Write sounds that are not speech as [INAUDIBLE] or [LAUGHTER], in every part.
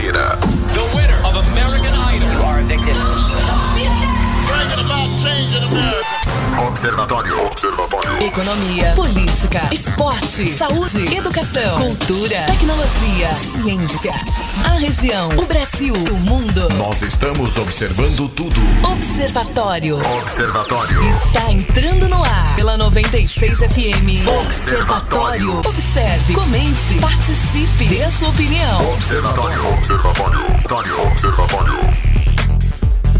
gira. The winner of American Idol. You are addicted. Observatório. Observatório. Economia, política, esporte, saúde, educação, cultura, tecnologia, ciência. A região, o Brasil, o mundo. Nós estamos observando tudo. Observatório. Observatório. Está entrando no ar pela 96 FM. Observatório. Observe, comente, participe, dê a sua opinião. Observatório. Observatório. Observatório. Observatório.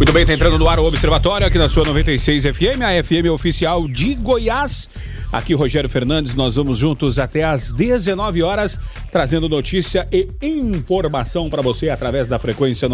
Muito bem, tá entrando no ar o Observatório aqui na sua 96 FM, a FM oficial de Goiás. Aqui Rogério Fernandes, nós vamos juntos até às 19 horas, trazendo notícia e informação para você através da frequência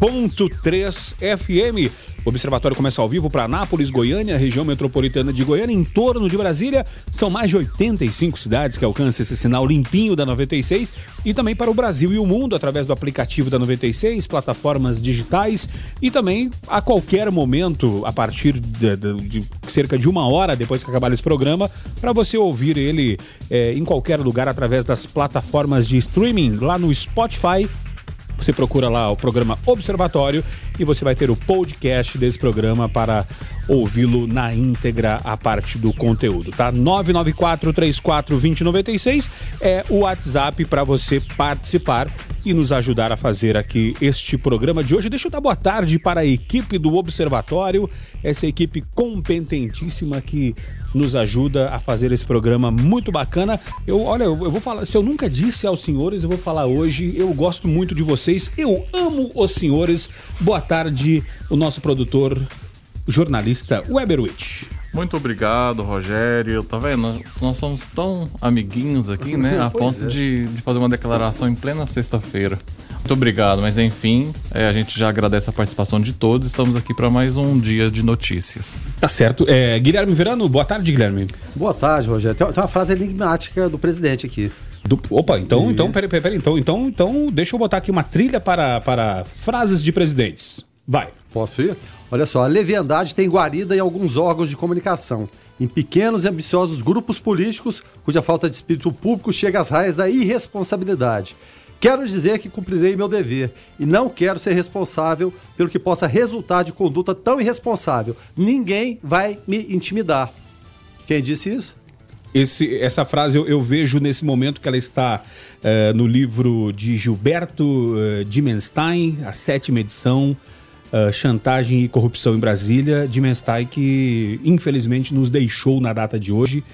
96.3 FM. O Observatório começa ao vivo para Anápolis, Goiânia, região metropolitana de Goiânia, em torno de Brasília. São mais de 85 cidades que alcançam esse sinal limpinho da 96 e também para o Brasil e o mundo através do aplicativo da 96, plataformas digitais e também a qualquer momento, a partir de, de- de cerca de uma hora depois que acabar esse programa, para você ouvir ele eh, em qualquer lugar através das plataformas de streaming, lá no Spotify, você procura lá o programa Observatório e você vai ter o podcast desse programa para ouvi-lo na íntegra a parte do conteúdo, tá? 994-34-2096 é o WhatsApp para você participar e nos ajudar a fazer aqui este programa de hoje. Deixa eu dar boa tarde para a equipe do Observatório, essa equipe competentíssima que nos ajuda a fazer esse programa muito bacana. Eu, olha, eu eu vou falar, se eu nunca disse aos senhores, eu vou falar hoje. Eu gosto muito de vocês, eu amo os senhores. Boa tarde, o nosso produtor, jornalista Weberwitch. Muito obrigado, Rogério. Tá vendo? Nós somos tão amiguinhos aqui, né? A ponto de, de fazer uma declaração em plena sexta-feira. Muito obrigado, mas enfim, é, a gente já agradece a participação de todos. Estamos aqui para mais um dia de notícias. Tá certo. É, Guilherme Verano, boa tarde, Guilherme. Boa tarde, Rogério. Tem uma frase enigmática do presidente aqui. Do- opa, então, então, peraí, peraí, peraí, então, então, então, deixa eu botar aqui uma trilha para, para frases de presidentes. Vai. Posso ir? Olha só, a leviandade tem guarida em alguns órgãos de comunicação, em pequenos e ambiciosos grupos políticos cuja falta de espírito público chega às raias da irresponsabilidade. Quero dizer que cumprirei meu dever e não quero ser responsável pelo que possa resultar de conduta tão irresponsável. Ninguém vai me intimidar. Quem disse isso? Esse, essa frase eu, eu vejo nesse momento que ela está eh, no livro de Gilberto uh, Dimenstein, a sétima edição, eh, Chantagem e Corrupção em Brasília. Dimenstein que infelizmente nos deixou na data de hoje.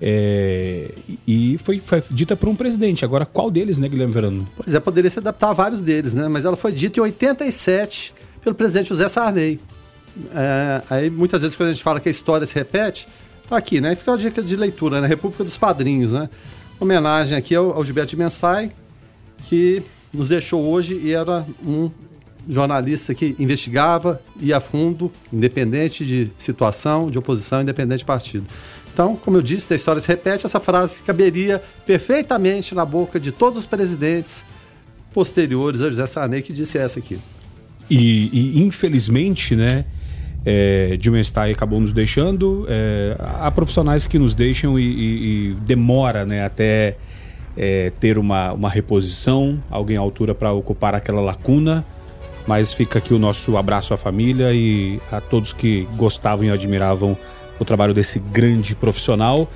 eh, e foi, foi dita por um presidente. Agora, qual deles, né, Guilherme Verano? Pois é, poderia se adaptar a vários deles, né? Mas ela foi dita em 87 pelo presidente José Sarney. É, aí muitas vezes quando a gente fala que a história se repete, tá aqui, né? Fica a dica de leitura, né? República dos Padrinhos, né? Homenagem aqui ao, ao Gilberto de Mensai, que nos deixou hoje e era um jornalista que investigava, ia a fundo, independente de situação, de oposição, independente de partido. Então, como eu disse, a história se repete, essa frase caberia perfeitamente na boca de todos os presidentes posteriores a José Sarney que disse essa aqui. E, e, infelizmente, né, é, Dilma Stein acabou nos deixando. É, há profissionais que nos deixam e, e- e demora né, até é, ter uma, uma reposição, alguém à altura para ocupar aquela lacuna. Mas fica aqui o nosso abraço à família e a todos que gostavam e admiravam o trabalho desse grande profissional.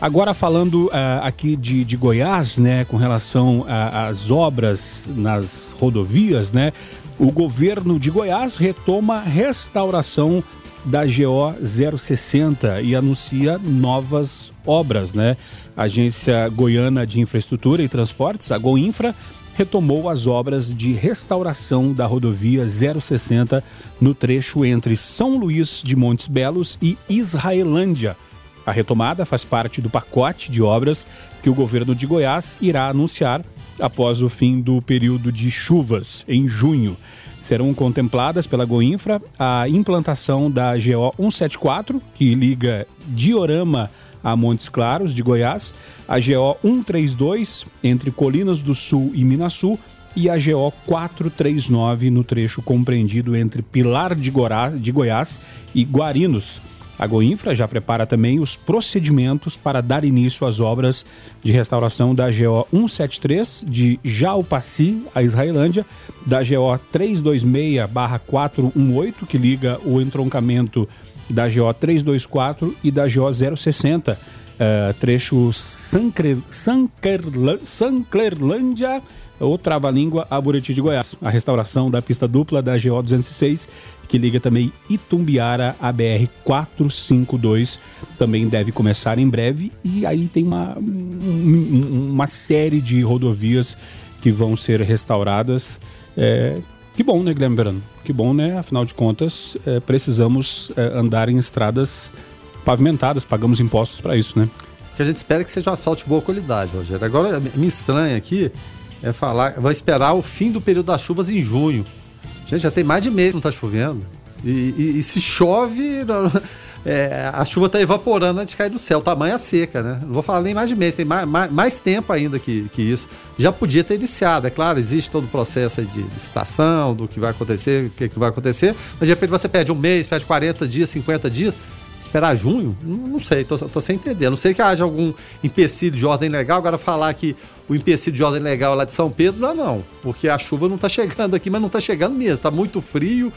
Agora falando ah, aqui de, de Goiás, né, com relação às obras nas rodovias, né, o governo de Goiás retoma restauração da GO 060 e anuncia novas obras, né? A Agência Goiana de Infraestrutura e Transportes, a Goinfra, retomou as obras de restauração da rodovia 060 no trecho entre São Luís de Montes Belos e Israelândia. A retomada faz parte do pacote de obras que o governo de Goiás irá anunciar após o fim do período de chuvas, em junho. Serão contempladas pela Goinfra a implantação da GO 174, que liga Diorama a Montes Claros, de Goiás, a GO 132, entre Colinas do Sul e Minasul, e a GO 439, no trecho compreendido entre Pilar de, Gorá- de Goiás e Guarinos. A Goinfra já prepara também os procedimentos para dar início às obras de restauração da GO 173 de Jalpaci, a Israelândia, da GO 326-418, que liga o entroncamento da GO 324 e da GO 060, uh, trecho Sanclerlândia ou Trava-Língua a Buriti de Goiás. A restauração da pista dupla da GO 206, que liga também Itumbiara a BR 452, também deve começar em breve. E aí tem uma, uma série de rodovias que vão ser restauradas. É, que bom, né, Guilherme Verano? Que bom, né? Afinal de contas, é, precisamos é, andar em estradas pavimentadas, pagamos impostos para isso, né? Que a gente espera que seja um asfalto de boa qualidade, Rogério. Agora, me estranha aqui é falar, vai esperar o fim do período das chuvas em junho. Gente, já tem mais de mês que não está chovendo. E, e, e, se chove, [LAUGHS] é, a chuva está evaporando antes de cair do céu. Tamanha seca, né? Não vou falar nem mais de mês, tem mais, mais, mais tempo ainda que, que isso. Já podia ter iniciado, é claro, existe todo o processo de licitação, do que vai acontecer, o que, que vai acontecer, mas de repente você perde um mês, perde 40 dias, 50 dias. Esperar junho? Não, sei, tô, tô, sem entender. A não sei que haja algum empecilho de ordem legal. Agora, falar que o empecilho de ordem legal é lá de São Pedro, não, não. Porque a chuva não está chegando aqui, mas não está chegando mesmo. Está muito frio.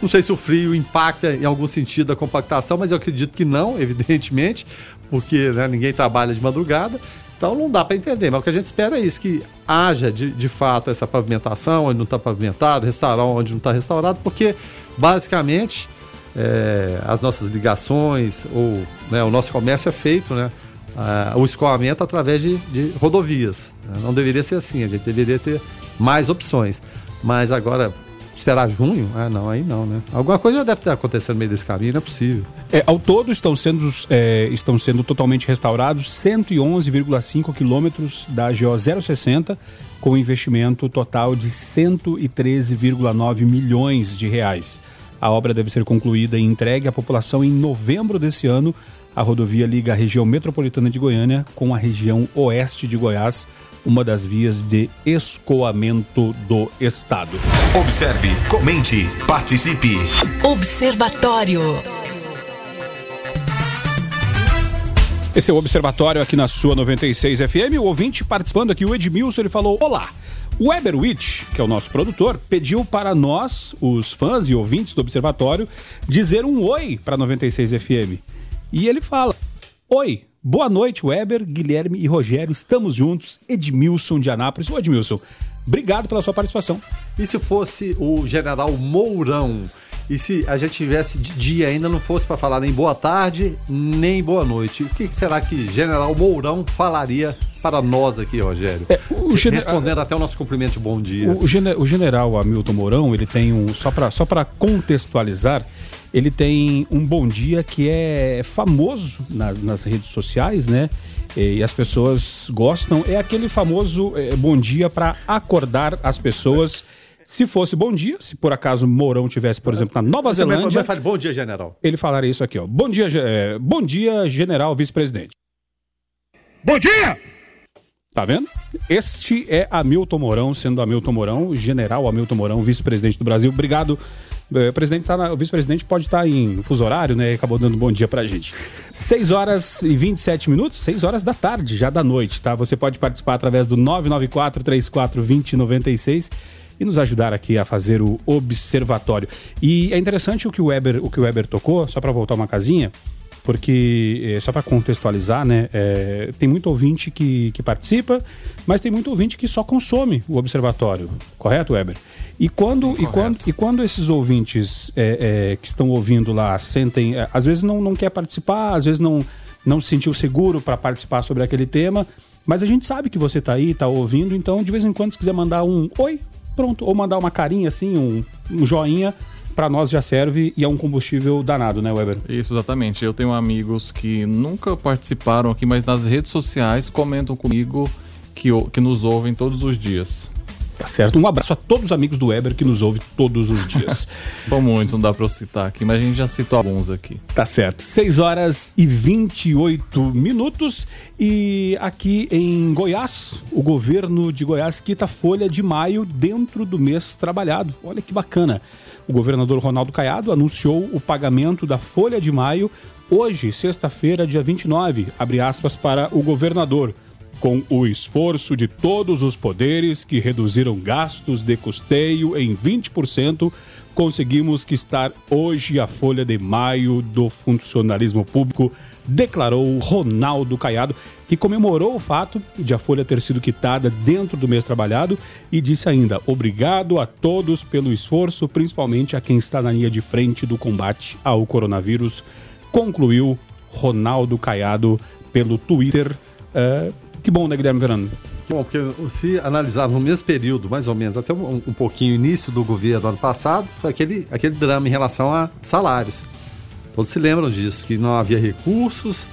Não sei se o frio impacta em algum sentido a compactação, mas eu acredito que não, [LAUGHS] evidentemente, porque né, ninguém trabalha de madrugada. Então não dá para entender, mas o que a gente espera é isso, que haja de, de fato essa pavimentação onde não está pavimentado, restaurar onde não está restaurado, porque basicamente é, as nossas ligações ou né, o nosso comércio é feito, né? o escoamento através de, de rodovias. Não deveria ser assim, a gente deveria ter mais opções. Mas agora, esperar junho? Ah, não, aí não, né? Alguma coisa deve ter acontecido no meio desse caminho, não é possível. É, ao todo estão sendo, é, estão sendo totalmente restaurados 111,5 quilômetros da GO 060, com investimento total de 113,9 milhões de reais. A obra deve ser concluída e entregue à população em novembro desse ano. A rodovia liga a região metropolitana de Goiânia com a região oeste de Goiás, uma das vias de escoamento do estado. Observe, comente, participe. Observatório. Esse é o Observatório aqui na sua 96 FM. O ouvinte participando aqui, o Edmilson, ele falou: Olá. O Weber Witt, que é o nosso produtor, pediu para nós, os fãs e ouvintes do Observatório, dizer um oi para 96 FM. E ele fala: Oi, boa noite, Weber, Guilherme e Rogério. Estamos juntos. Edmilson de Anápolis. Ô, Edmilson, obrigado pela sua participação. E se fosse o general Mourão? E se a gente tivesse de dia ainda não fosse para falar nem boa tarde, nem boa noite, o que será que General Mourão falaria para nós aqui, Rogério? É, o Respondendo até o nosso cumprimento de bom dia. O, o, o general Hamilton Mourão, ele tem um. Só para só contextualizar, ele tem um bom dia que é famoso nas, nas redes sociais, né? E as pessoas gostam. É aquele famoso é, bom dia para acordar as pessoas. Se fosse bom dia, se por acaso Mourão tivesse, por exemplo, na Nova Você Zelândia. Bom dia, general. Ele falaria isso aqui, ó. Bom dia, é, bom dia, general vice-presidente. Bom dia! Tá vendo? Este é Hamilton Mourão, sendo Hamilton Mourão, general Hamilton Mourão, vice-presidente do Brasil. Obrigado. O, presidente tá na, o vice-presidente pode estar tá em fuso horário, né? Acabou dando um bom dia pra gente. 6 horas e 27 minutos, 6 horas da tarde, já da noite, tá? Você pode participar através do 994 34 2096 e nos ajudar aqui a fazer o observatório. E é interessante o que o Weber, o que o Weber tocou, só para voltar uma casinha, porque é, só para contextualizar, né, é, tem muito ouvinte que, que participa, mas tem muito ouvinte que só consome o observatório, correto, Weber? E quando, Sim, e quando, e quando esses ouvintes é, é, que estão ouvindo lá sentem, às vezes não, não quer participar, às vezes não, não se sentiu seguro para participar sobre aquele tema, mas a gente sabe que você está aí, está ouvindo, então de vez em quando se quiser mandar um oi, pronto. Ou mandar uma carinha assim, um, um joinha, para nós já serve e é um combustível danado, né, Weber? Isso, exatamente. Eu tenho amigos que nunca participaram aqui, mas nas redes sociais comentam comigo que, que nos ouvem todos os dias. Tá certo. Um abraço a todos os amigos do Weber que nos ouve todos os dias. [LAUGHS] São muitos, não dá para eu citar aqui, mas a gente já citou alguns aqui. Tá certo. 6 horas e 28 minutos. E aqui em Goiás, o governo de Goiás quita folha de maio dentro do mês trabalhado. Olha que bacana. O governador Ronaldo Caiado anunciou o pagamento da folha de maio Hoje, sexta-feira, dia 29, abre aspas para o governador. Com o esforço de todos os poderes que reduziram gastos de custeio em 20%, conseguimos que estar hoje a folha de maio do funcionalismo público, declarou Ronaldo Caiado, que comemorou o fato de a folha ter sido quitada dentro do mês trabalhado e disse ainda: obrigado a todos pelo esforço, principalmente a quem está na linha de frente do combate ao coronavírus, concluiu Ronaldo Caiado pelo Twitter. Uh, que bom, né, Guilherme Verano? Bom, porque se analisar no mesmo período, mais ou menos, até um, um pouquinho início do governo ano passado, foi aquele, aquele drama em relação a salários. Todos se lembram disso, que não havia recursos.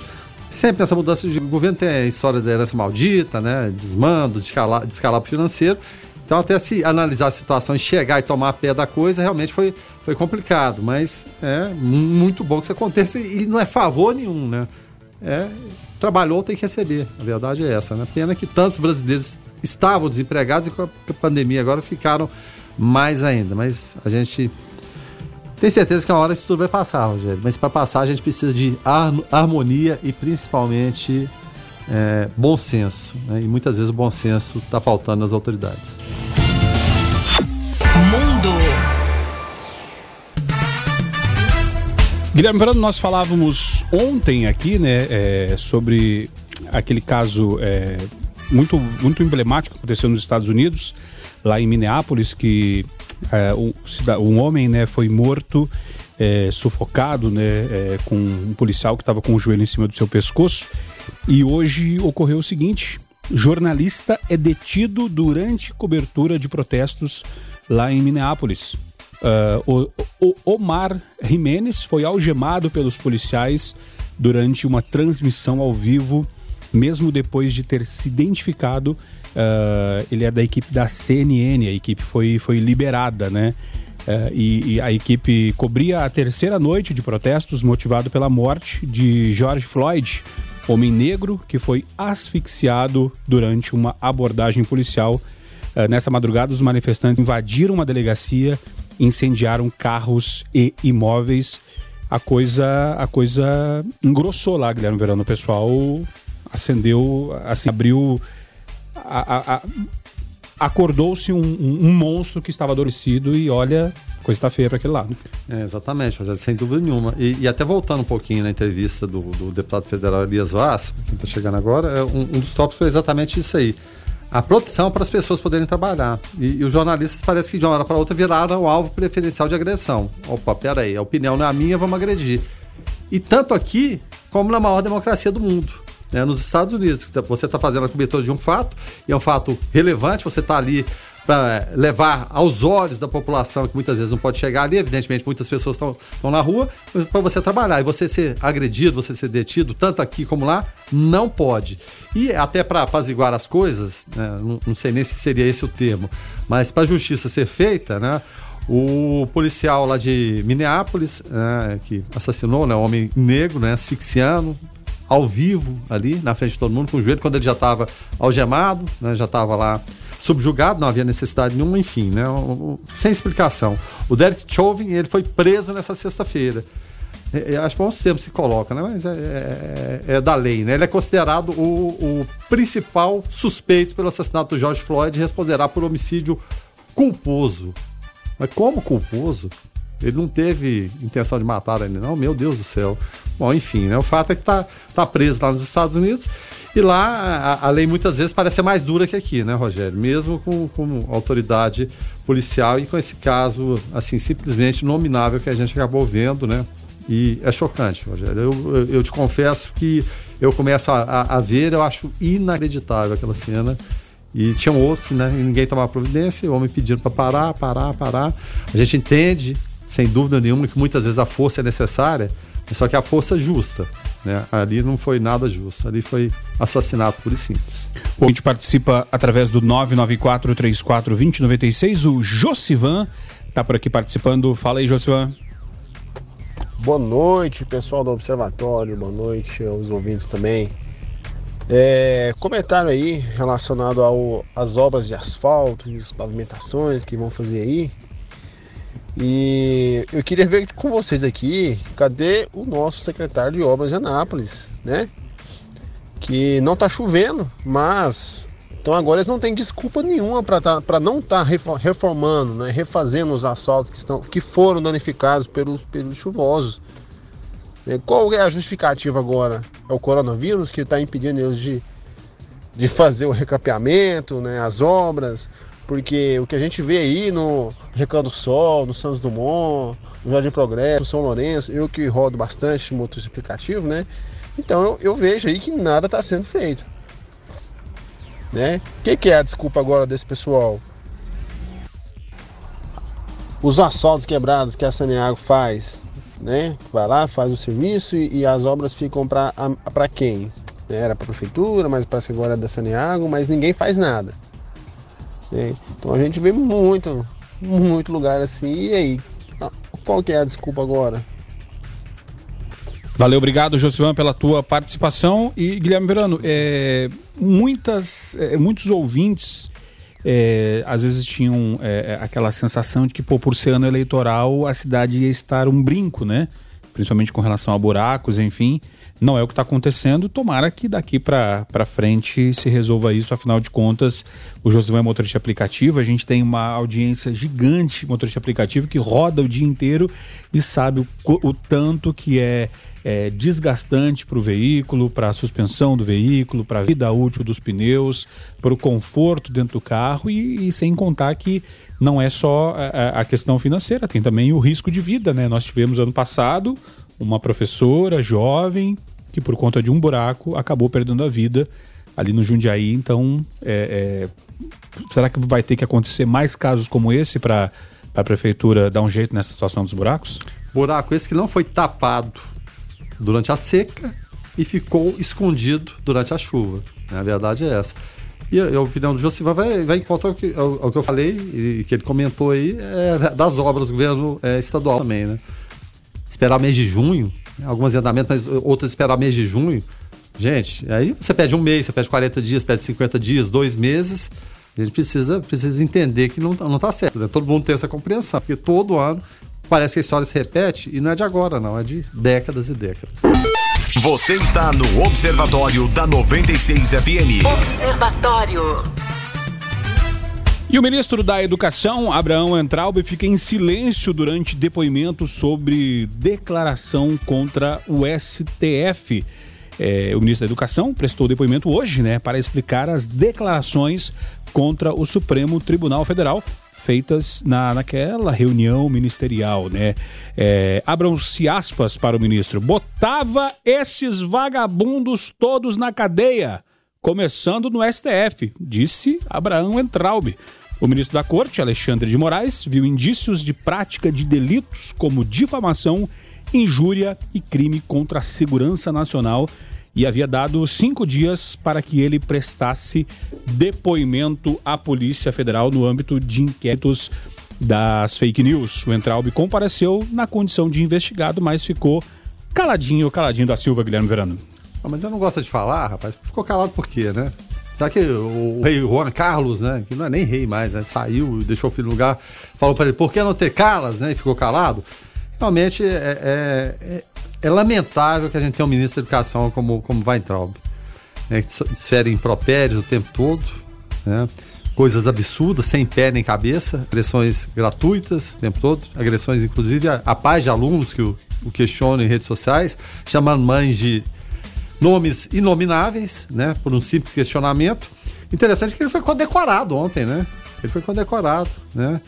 Sempre nessa mudança de governo tem a história da herança maldita, né? Desmando, descalabro financeiro. Então, até se analisar a situação e chegar e tomar a pé da coisa, realmente foi, foi complicado. Mas é muito bom que isso aconteça e não é favor nenhum, né? É trabalhou tem que receber. A verdade é essa, né? Pena que tantos brasileiros estavam desempregados e com a pandemia agora ficaram mais ainda. Mas a gente tem certeza que uma hora isso tudo vai passar, Rogério. Mas para passar a gente precisa de harmonia e principalmente é, bom senso. Né? E muitas vezes o bom senso está faltando nas autoridades. Guilherme Verano, nós falávamos ontem aqui, né, é, sobre aquele caso é, muito, muito emblemático que aconteceu nos Estados Unidos, lá em Minneapolis, que é, um, um, homem, né, foi morto, é, sufocado, né, é, com um policial que estava com o joelho em cima do seu pescoço. E hoje ocorreu o seguinte: jornalista é detido durante cobertura de protestos lá em Minneapolis. Uh, o, o Omar Jimenez foi algemado pelos policiais durante uma transmissão ao vivo, mesmo depois de ter se identificado. Uh, ele é da equipe da CNN, a equipe foi, foi liberada, né? Uh, e, e, a equipe cobria a terceira noite de protestos motivado pela morte de George Floyd, homem negro que foi asfixiado durante uma abordagem policial. Uh, nessa madrugada, os manifestantes invadiram uma delegacia incendiaram carros e imóveis. A coisa, a coisa engrossou lá, Guilherme Verano. O pessoal acendeu, assim, abriu. Acordou-se um, um, um, monstro que estava adormecido e olha, a coisa está feia para aquele lado. É, exatamente, sem dúvida nenhuma. E, e, até voltando um pouquinho na entrevista do, do deputado federal Elias Vaz, que está chegando agora, é, um, um dos tópicos foi exatamente isso aí a proteção para as pessoas poderem trabalhar. E, e, os jornalistas parece que de uma hora para outra viraram alvo preferencial de agressão. Opa, peraí, a opinião não é a minha, vamos agredir. E tanto aqui como na maior democracia do mundo. Né? Nos Estados Unidos, você está fazendo a cobertura de um fato, e é um fato relevante, você está ali para levar aos olhos da população, que muitas vezes não pode chegar ali, evidentemente muitas pessoas estão na rua, para você trabalhar. E você ser agredido, você ser detido, tanto aqui como lá, não pode. E até para apaziguar as coisas, né, não, não, sei nem se seria esse o termo, mas para a justiça ser feita, né, o policial lá de Minneapolis, né, que assassinou né, um homem negro, né, asfixiando, ao vivo ali, na frente de todo mundo, com o joelho, quando ele já estava algemado, né, já estava lá subjugado, não havia necessidade nenhuma, enfim, né? Sem explicação. O Derek Chauvin, ele foi preso nessa sexta-feira. É, é, acho bom tempo se coloca, né? Mas é, é, é, da lei, né? Ele é considerado o, o, principal suspeito pelo assassinato do George Floyd e responderá por homicídio culposo. Mas como culposo? Ele não teve intenção de matar ele, não? Meu Deus do céu. Bom, enfim, né? O fato é que tá, tá preso lá nos Estados Unidos e lá a, a, lei muitas vezes parece ser mais dura que aqui, né, Rogério? Mesmo com, com autoridade policial e com esse caso, assim, simplesmente nominável que a gente acabou vendo, né? E é chocante, Rogério. Eu, eu, te confesso que eu começo a, a, a, ver, eu acho inacreditável aquela cena. E tinham outros, né? E ninguém tomava providência, o homem pedindo para parar, parar, parar. A gente entende, sem dúvida nenhuma, que muitas vezes a força é necessária, só que a força justa. Né? Ali não foi nada justo, ali foi assassinato puro e simples. O gente participa através do 994-34-2096. O Josivan está por aqui participando. Fala aí, Josivan. Boa noite, pessoal do Observatório. Boa noite aos ouvintes também. É, comentário aí relacionado às obras de asfalto, de pavimentações que vão fazer aí. E eu queria ver com vocês aqui, cadê o nosso secretário de obras de Anápolis, né? Que não tá chovendo, mas então agora eles não têm desculpa nenhuma para tá, não estar tá reformando, né, refazendo os asfaltos que, estão, que foram danificados pelos pelos chuvosos. É, qual é a justificativa agora? É o coronavírus que está impedindo eles de, de fazer o recapeamento, né, as obras? Porque o que a gente vê aí no Recanto do Sol, no Santos Dumont, no Jardim Progresso, no São Lourenço, eu que rodo bastante motorista aplicativo, né? Então eu, eu vejo aí que nada está sendo feito. Né? O que, que, é a desculpa agora desse pessoal? Os assaltos quebrados que a Saneago faz, né? Vai lá, faz o serviço e, e as obras ficam para quem? Era para a prefeitura, mas parece que agora é da Saneago, mas ninguém faz nada. Né? Então a gente vê muito, muito lugar assim. E aí, qual que é a desculpa agora? Valeu, obrigado, Josivan, pela tua participação. E Guilherme Verano, é, muitas, é, muitos ouvintes é, às vezes tinham é, aquela sensação de que, pô, por ser ano eleitoral, a cidade ia estar um brinco, né? Principalmente com relação a buracos, enfim. Não é o que está acontecendo. Tomara que daqui para frente se resolva isso. Afinal de contas, o Josivan é motorista aplicativo. A gente tem uma audiência gigante motorista aplicativo que roda o dia inteiro e sabe o, o tanto que é é, desgastante para o veículo, para a suspensão do veículo, para a vida útil dos pneus, para o conforto dentro do carro e, e, sem contar que não é só a, a, questão financeira, tem também o risco de vida, né? Nós tivemos ano passado uma professora jovem que por conta de um buraco acabou perdendo a vida ali no Jundiaí, então é, é, será que vai ter que acontecer mais casos como esse para a prefeitura dar um jeito nessa situação dos buracos? Buraco esse que não foi tapado durante a seca e ficou escondido durante a chuva. Né? A verdade é essa. E a, opinião do Josivan vai, vai em contra ao que, ao que eu falei e que ele comentou aí é, das obras do governo é, estadual também, né? Esperar mês de junho, algumas andamentos, mas outras esperar mês de junho. Gente, aí você pede um mês, você pede 40 dias, pede 50 dias, dois meses. A gente precisa, precisa entender que não, não tá certo. Né? Todo mundo tem essa compreensão, porque todo ano parece que a história se repete e não é de agora, não, é de décadas e décadas. Você está no Observatório da 96 FM. Observatório. E o ministro da Educação, Abraão Entraub, fica em silêncio durante depoimento sobre declaração contra o STF. É, o ministro da Educação prestou depoimento hoje, né, para explicar as declarações contra o Supremo Tribunal Federal feitas na, naquela reunião ministerial, né? É, Abram-se aspas para o ministro. Botava esses vagabundos todos na cadeia, começando no STF, disse Abraão Entraub. O ministro da Corte, Alexandre de Moraes, viu indícios de prática de delitos como difamação, injúria e crime contra a segurança nacional e havia dado cinco dias para que ele prestasse depoimento à Polícia Federal no âmbito de inquéritos das fake news. O Entraub compareceu na condição de investigado, mas ficou caladinho, caladinho da Silva, Guilherme Verano. Ah, mas eu não gosto de falar, rapaz. Ficou calado por quê, né? Será que o rei Juan Carlos, né? Que não é nem rei mais, né? Saiu, deixou o filho no lugar, falou para ele, por que não ter calas, né? E ficou calado. Realmente é, é, é é lamentável que a gente tenha um ministro da Educação como, como Weintraub, né, que desfere impropérios o tempo todo, né, coisas absurdas, sem pé nem cabeça, agressões gratuitas o tempo todo, agressões inclusive a, a de alunos que o, o questionam em redes sociais, chamando mães de nomes inomináveis, né, por um simples questionamento. Interessante que ele foi condecorado ontem, né? Ele foi condecorado, né?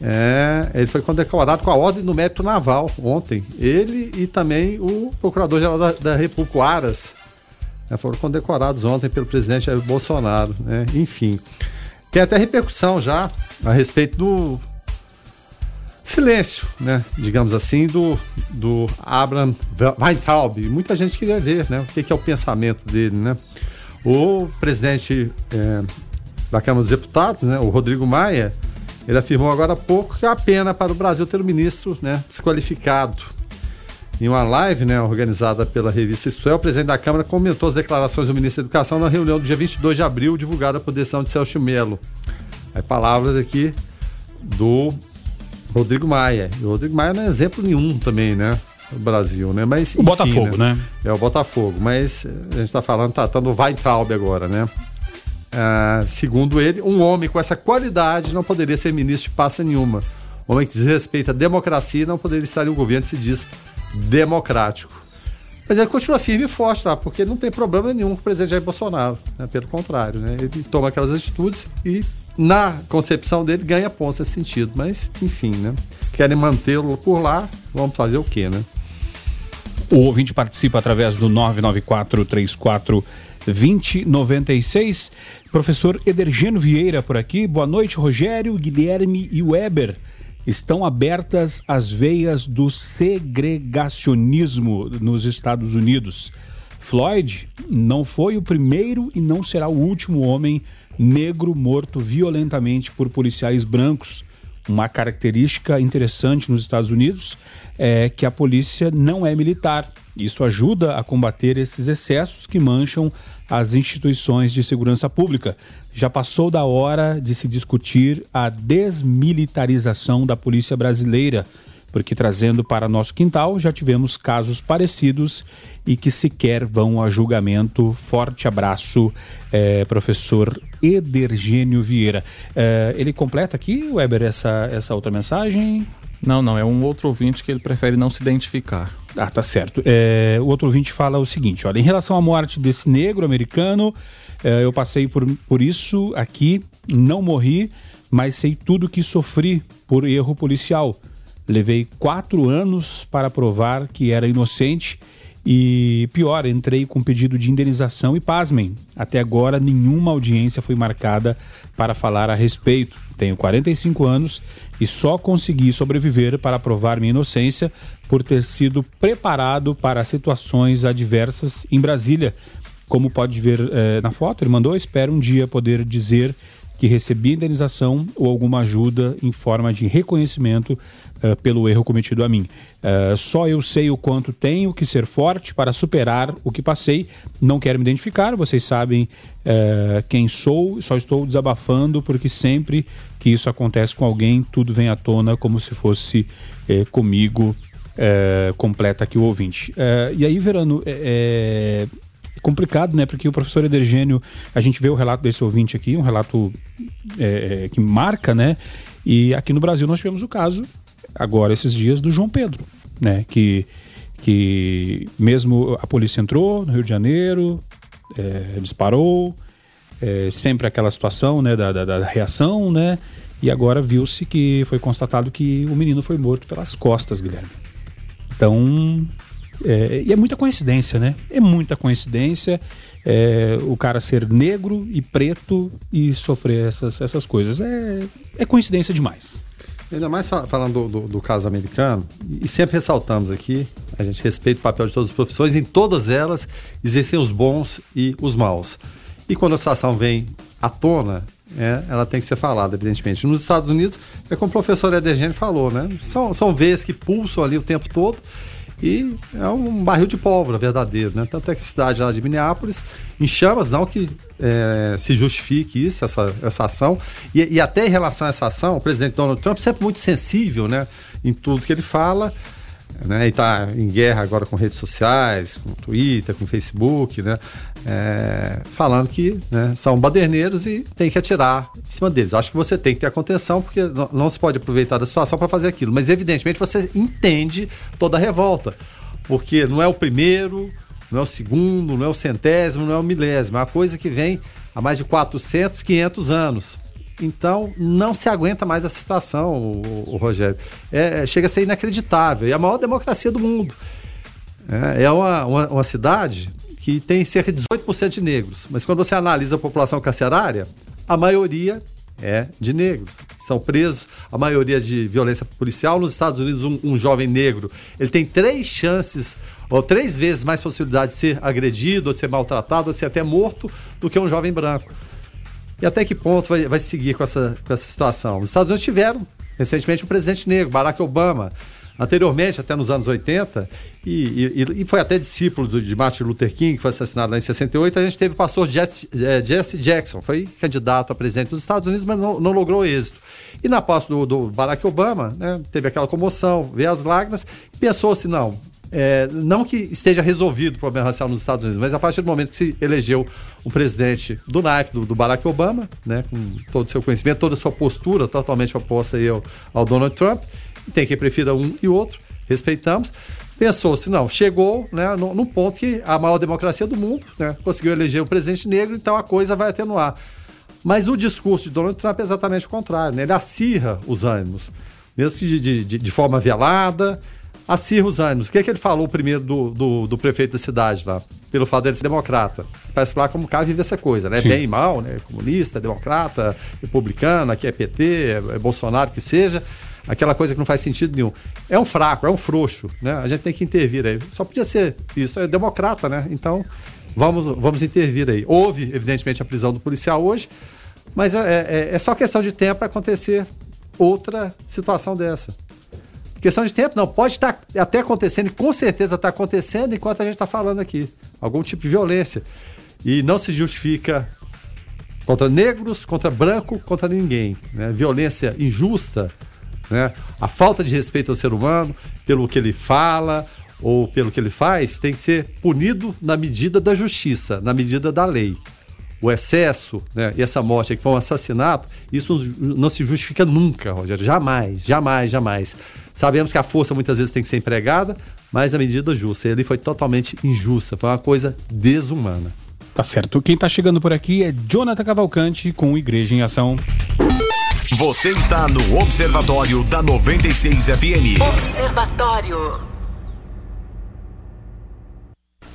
É, ele foi condecorado com a Ordem do Mérito Naval ontem. Ele e também o Procurador-Geral da, da, República, Aras, né, foram condecorados ontem pelo presidente Jair Bolsonaro. Né? Enfim, tem até repercussão já a respeito do silêncio, né? digamos assim, do, do Abraham Weintraub. Muita gente queria ver né? o que, que é o pensamento dele. Né? O presidente é, da Câmara dos Deputados, né? o Rodrigo Maia, ele afirmou agora há pouco que é a pena para o Brasil ter um ministro né, desqualificado. Em uma live né, organizada pela revista Isto é, o presidente da Câmara comentou as declarações do ministro da Educação na reunião do dia 22 de abril, divulgada por decisão de Celso Melo. Aí palavras aqui do Rodrigo Maia. E o Rodrigo Maia não é exemplo nenhum também, né? No Brasil, né? Mas, O Botafogo, né? É o Botafogo. Mas eh, a gente está falando, tratando o Weintraub agora, né? Ah, segundo ele, um homem com essa qualidade não poderia ser ministro de pasta nenhuma. Um homem que desrespeita a democracia não poderia estar em um governo que se diz democrático. Mas ele continua firme e forte, tá? Porque não tem problema nenhum com o presidente Jair Bolsonaro. Né? Pelo contrário, né? Ele toma aquelas atitudes e, na concepção dele, ganha pontos nesse sentido. Mas, enfim, né? Querem mantê-lo por lá, vamos fazer o quê, né? O ouvinte participa através do 994 34 2096. Professor Edergeno Vieira por aqui. Boa noite, Rogério, Guilherme e Weber. Estão abertas as veias do segregacionismo nos Estados Unidos. Floyd não foi o primeiro e não será o último homem negro morto violentamente por policiais brancos. Uma característica interessante nos Estados Unidos é que a polícia não é militar. Isso ajuda a combater esses excessos que mancham as instituições de segurança pública. Já passou da hora de se discutir a desmilitarização da polícia brasileira, porque trazendo para nosso quintal já tivemos casos parecidos e que sequer vão a julgamento. Forte abraço, eh, professor Edergênio Vieira. Eh, ele completa aqui, Weber, essa, essa outra mensagem? Não, não, é um outro ouvinte que ele prefere não se identificar. Ah, tá certo. É, o outro ouvinte fala o seguinte: olha, em relação à morte desse negro americano, é, eu passei por, por isso aqui, não morri, mas sei tudo que sofri por erro policial. Levei quatro anos para provar que era inocente e, pior, entrei com pedido de indenização e, pasmem, até agora nenhuma audiência foi marcada para falar a respeito. Tenho 45 anos e só consegui sobreviver para provar minha inocência por ter sido preparado para situações adversas em Brasília. Como pode ver eh, na foto, ele mandou: espero um dia poder dizer que recebi indenização ou alguma ajuda em forma de reconhecimento uh, pelo erro cometido a mim. Uh, só eu sei o quanto tenho que ser forte para superar o que passei. Não quero me identificar, vocês sabem uh, quem sou, só estou desabafando porque sempre que isso acontece com alguém, tudo vem à tona como se fosse eh, comigo. completa aqui o ouvinte. e aí, Verano, é, complicado, né? Porque o professor Edergênio, a gente vê o relato desse ouvinte aqui, um relato é, que marca, né? E aqui no Brasil nós tivemos o caso, agora esses dias, do João Pedro, né? Que, que mesmo a polícia entrou no Rio de Janeiro, é, disparou, é, sempre aquela situação, né? Da, da, da reação, né? E agora viu-se que foi constatado que o menino foi morto pelas costas, Guilherme. Então, é, e é muita coincidência, né? É muita coincidência é, o cara ser negro e preto e sofrer essas, essas coisas. É, é coincidência demais. Ainda mais falando do, do, do, caso americano, e sempre ressaltamos aqui, a gente respeita o papel de todas as profissões, em todas elas existem os bons e os maus. E quando a situação vem à tona, é, ela tem que ser falada, evidentemente. Nos Estados Unidos, é como o professor Edergene falou, né? São, são veias que pulsam ali o tempo todo e é um barril de pólvora verdadeiro, né? Tanto é que a cidade lá de Minneapolis em chamas, não que é, se justifique isso, essa, essa ação. E, e, até em relação a essa ação, o presidente Donald Trump sempre muito sensível, né? Em tudo que ele fala né? E está em guerra agora com redes sociais, com Twitter, com Facebook, né? É, falando que né, são baderneiros e tem que atirar em cima deles. Acho que você tem que ter a contenção, porque não, não se pode aproveitar da situação para fazer aquilo. Mas, evidentemente, você entende toda a revolta, porque não é o primeiro, não é o segundo, não é o centésimo, não é o milésimo. É uma coisa que vem há mais de 400, 500 anos. Então, não se aguenta mais essa situação, o, o Rogério. É, é, chega a ser inacreditável. E a maior democracia do mundo. É, é uma, uma, uma cidade que tem cerca de 18% de negros. Mas quando você analisa a população carcerária, a maioria é de negros. São presos, a maioria de violência policial. Nos Estados Unidos, um, um, jovem negro ele tem três chances, ou três vezes mais possibilidade de ser agredido, ou de ser maltratado, ou de ser até morto, do que um jovem branco. E até que ponto vai, vai seguir com essa, com essa situação? Os Estados Unidos tiveram recentemente um presidente negro, Barack Obama. Anteriormente, até nos anos 80, e, e, e foi até discípulo do, de Martin Luther King, que foi assassinado lá em 68, a gente teve o pastor Jesse, é, Jesse Jackson, foi candidato a presidente dos Estados Unidos, mas não, não logrou êxito. E na posse do, do Barack Obama, né, teve aquela comoção, veio as lágrimas, pensou assim, não, é, não que esteja resolvido o problema racial nos Estados Unidos, mas a partir do momento que se elegeu um presidente do naipe do, do Barack Obama, né, com todo o seu conhecimento, toda a sua postura totalmente oposta ao, ao Donald Trump, tem quem prefira um e outro, respeitamos. Pensou-se, não, chegou né, num ponto que a maior democracia do mundo né, conseguiu eleger um presidente negro, então a coisa vai atenuar. Mas o discurso de Donald Trump é exatamente o contrário, né? ele acirra os ânimos, mesmo que de, de, de forma velada, acirra os ânimos. O que, é que ele falou primeiro do, do, do, prefeito da cidade lá? Pelo fato dele ser democrata. Parece lá como o cara vive essa coisa, né? Sim. Bem e mal, né? Comunista, democrata, republicano, aqui é PT, é, é Bolsonaro, que seja. Aquela coisa que não faz sentido nenhum. É um fraco, é um frouxo, né? A gente tem que intervir aí. Só podia ser isso, é democrata, né? Então, vamos, vamos intervir aí. Houve, evidentemente, a prisão do policial hoje, mas é, é, é só questão de tempo para acontecer outra situação dessa. Questão de tempo, não. Pode estar até acontecendo, com certeza está acontecendo enquanto a gente está falando aqui. Algum tipo de violência. E não se justifica contra negros, contra branco, contra ninguém. Né? Violência injusta, né? a falta de respeito ao ser humano, pelo que ele fala ou pelo que ele faz, tem que ser punido na medida da justiça, na medida da lei o excesso né, e essa morte que foi um assassinato, isso não se justifica nunca, Rogério. Jamais, jamais, jamais. Sabemos que a força muitas vezes tem que ser empregada, mas a medida justa. E ali foi totalmente injusta, foi uma coisa desumana. Tá certo. Quem tá chegando por aqui é Jonathan Cavalcante com Igreja em Ação. Você está no Observatório da 96 FM. Observatório.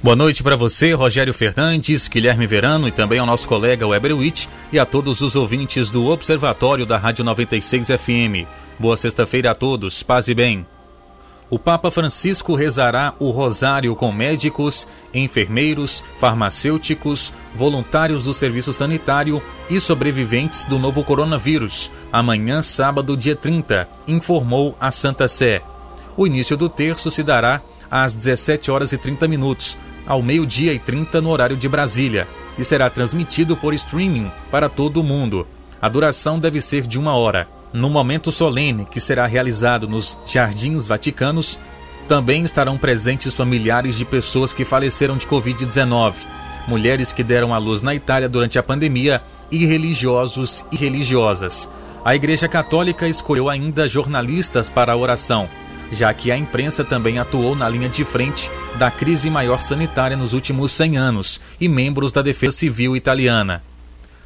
Boa noite para você, Rogério Fernandes, Guilherme Verano e também ao nosso colega Weber Witt e a todos os ouvintes do Observatório da Rádio 96 FM. Boa sexta-feira a todos, paz e bem. O Papa Francisco rezará o rosário com médicos, enfermeiros, farmacêuticos, voluntários do serviço sanitário e sobreviventes do novo coronavírus, amanhã, sábado, dia 30, informou a Santa Sé. O início do terço se dará às 17 horas e 30 minutos, ao meio-dia e 30 no horário de Brasília e será transmitido por streaming para todo o mundo. A duração deve ser de uma hora. No momento solene, que será realizado nos Jardins Vaticanos, também estarão presentes familiares de pessoas que faleceram de Covid-19, mulheres que deram à luz na Itália durante a pandemia e religiosos e religiosas. A Igreja Católica escolheu ainda jornalistas para a oração já que a imprensa também atuou na linha de frente da crise maior sanitária nos últimos 100 anos e membros da Defesa Civil italiana.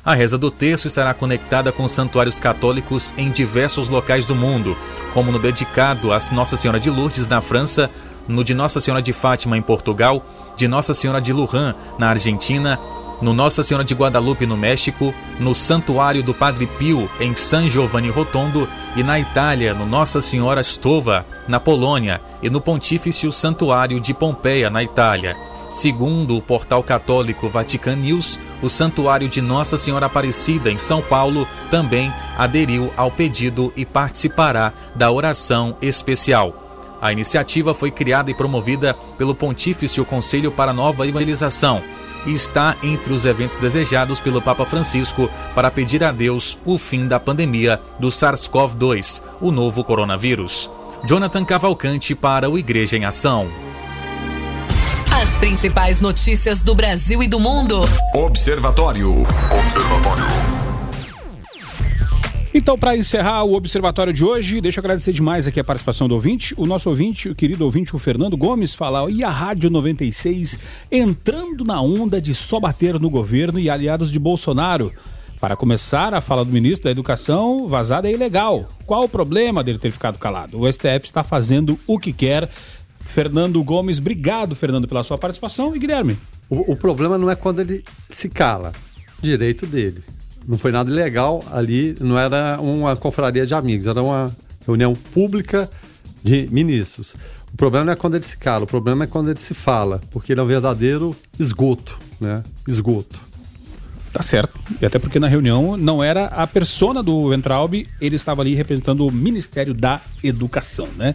A reza do terço estará conectada com santuários católicos em diversos locais do mundo, como no dedicado a Nossa Senhora de Lourdes na França, no de Nossa Senhora de Fátima em Portugal, de Nossa Senhora de Luján na Argentina no Nossa Senhora de Guadalupe, no México, no Santuário do Padre Pio, em San Giovanni Rotondo, e na Itália, no Nossa Senhora Stova, na Polônia, e no Pontifício Santuário de Pompeia, na Itália. Segundo o portal católico Vatican News, o Santuário de Nossa Senhora Aparecida, em São Paulo, também aderiu ao pedido e participará da oração especial. A iniciativa foi criada e promovida pelo Pontifício Conselho para Nova Evangelização e está entre os eventos desejados pelo Papa Francisco para pedir a Deus o fim da pandemia do SARS-CoV-2, o novo coronavírus. Jonathan Cavalcante para o Igreja em Ação. As principais notícias do Brasil e do mundo. Observatório. Observatório. Então, para encerrar o observatório de hoje, deixa eu agradecer demais aqui a participação do ouvinte. O nosso ouvinte, o querido ouvinte, o Fernando Gomes, fala: e a Rádio 96 entrando na onda de só bater no governo e aliados de Bolsonaro. Para começar, a fala do ministro da Educação vazada é ilegal. Qual o problema dele ter ficado calado? O STF está fazendo o que quer. Fernando Gomes, obrigado, Fernando, pela sua participação. E Guilherme? O, o problema não é quando ele se cala. Direito dele não foi nada ilegal ali, não era uma confraria de amigos, era uma reunião pública de ministros. O problema não é quando ele se cala, o problema é quando ele se fala, porque ele é um verdadeiro esgoto, né? Esgoto. Tá certo. E até porque na reunião não era a persona do Ventralbe, ele estava ali representando o Ministério da Educação, né?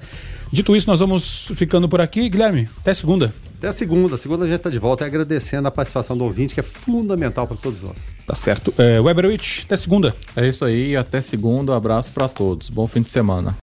Dito isso, nós vamos ficando por aqui. Guilherme, até segunda. Até a segunda. A segunda a gente está de volta e agradecendo a participação do ouvinte, que é fundamental para todos nós. Tá certo. É, Weberwitch, até segunda. É isso aí, até segunda. Um abraço para todos. Bom fim de semana.